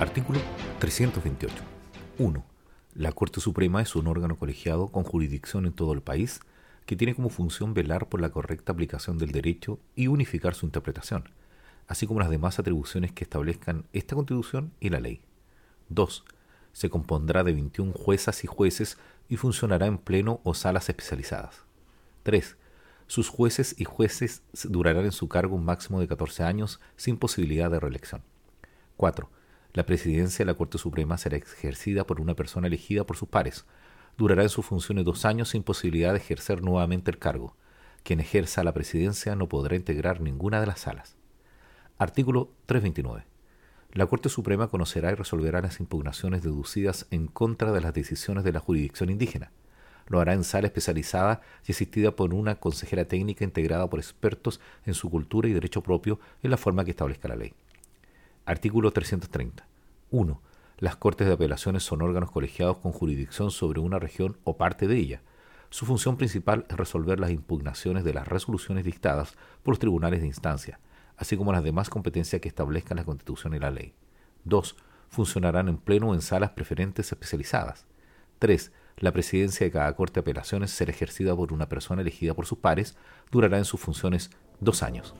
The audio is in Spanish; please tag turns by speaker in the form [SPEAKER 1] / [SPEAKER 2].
[SPEAKER 1] Artículo 328. 1. La Corte Suprema es un órgano colegiado con jurisdicción en todo el país que tiene como función velar por la correcta aplicación del derecho y unificar su interpretación, así como las demás atribuciones que establezcan esta Constitución y la ley. 2. Se compondrá de 21 juezas y jueces y funcionará en pleno o salas especializadas. 3. Sus jueces y jueces durarán en su cargo un máximo de 14 años sin posibilidad de reelección. 4 la presidencia de la Corte Suprema será ejercida por una persona elegida por sus pares. Durará en sus funciones dos años sin posibilidad de ejercer nuevamente el cargo. Quien ejerza la presidencia no podrá integrar ninguna de las salas. Artículo 329. La Corte Suprema conocerá y resolverá las impugnaciones deducidas en contra de las decisiones de la jurisdicción indígena. Lo hará en sala especializada y asistida por una consejera técnica integrada por expertos en su cultura y derecho propio en la forma que establezca la ley. Artículo 330. 1. Las Cortes de Apelaciones son órganos colegiados con jurisdicción sobre una región o parte de ella. Su función principal es resolver las impugnaciones de las resoluciones dictadas por los tribunales de instancia, así como las demás competencias que establezcan la Constitución y la ley. 2. Funcionarán en pleno o en salas preferentes especializadas. 3. La presidencia de cada Corte de Apelaciones será ejercida por una persona elegida por sus pares, durará en sus funciones dos años.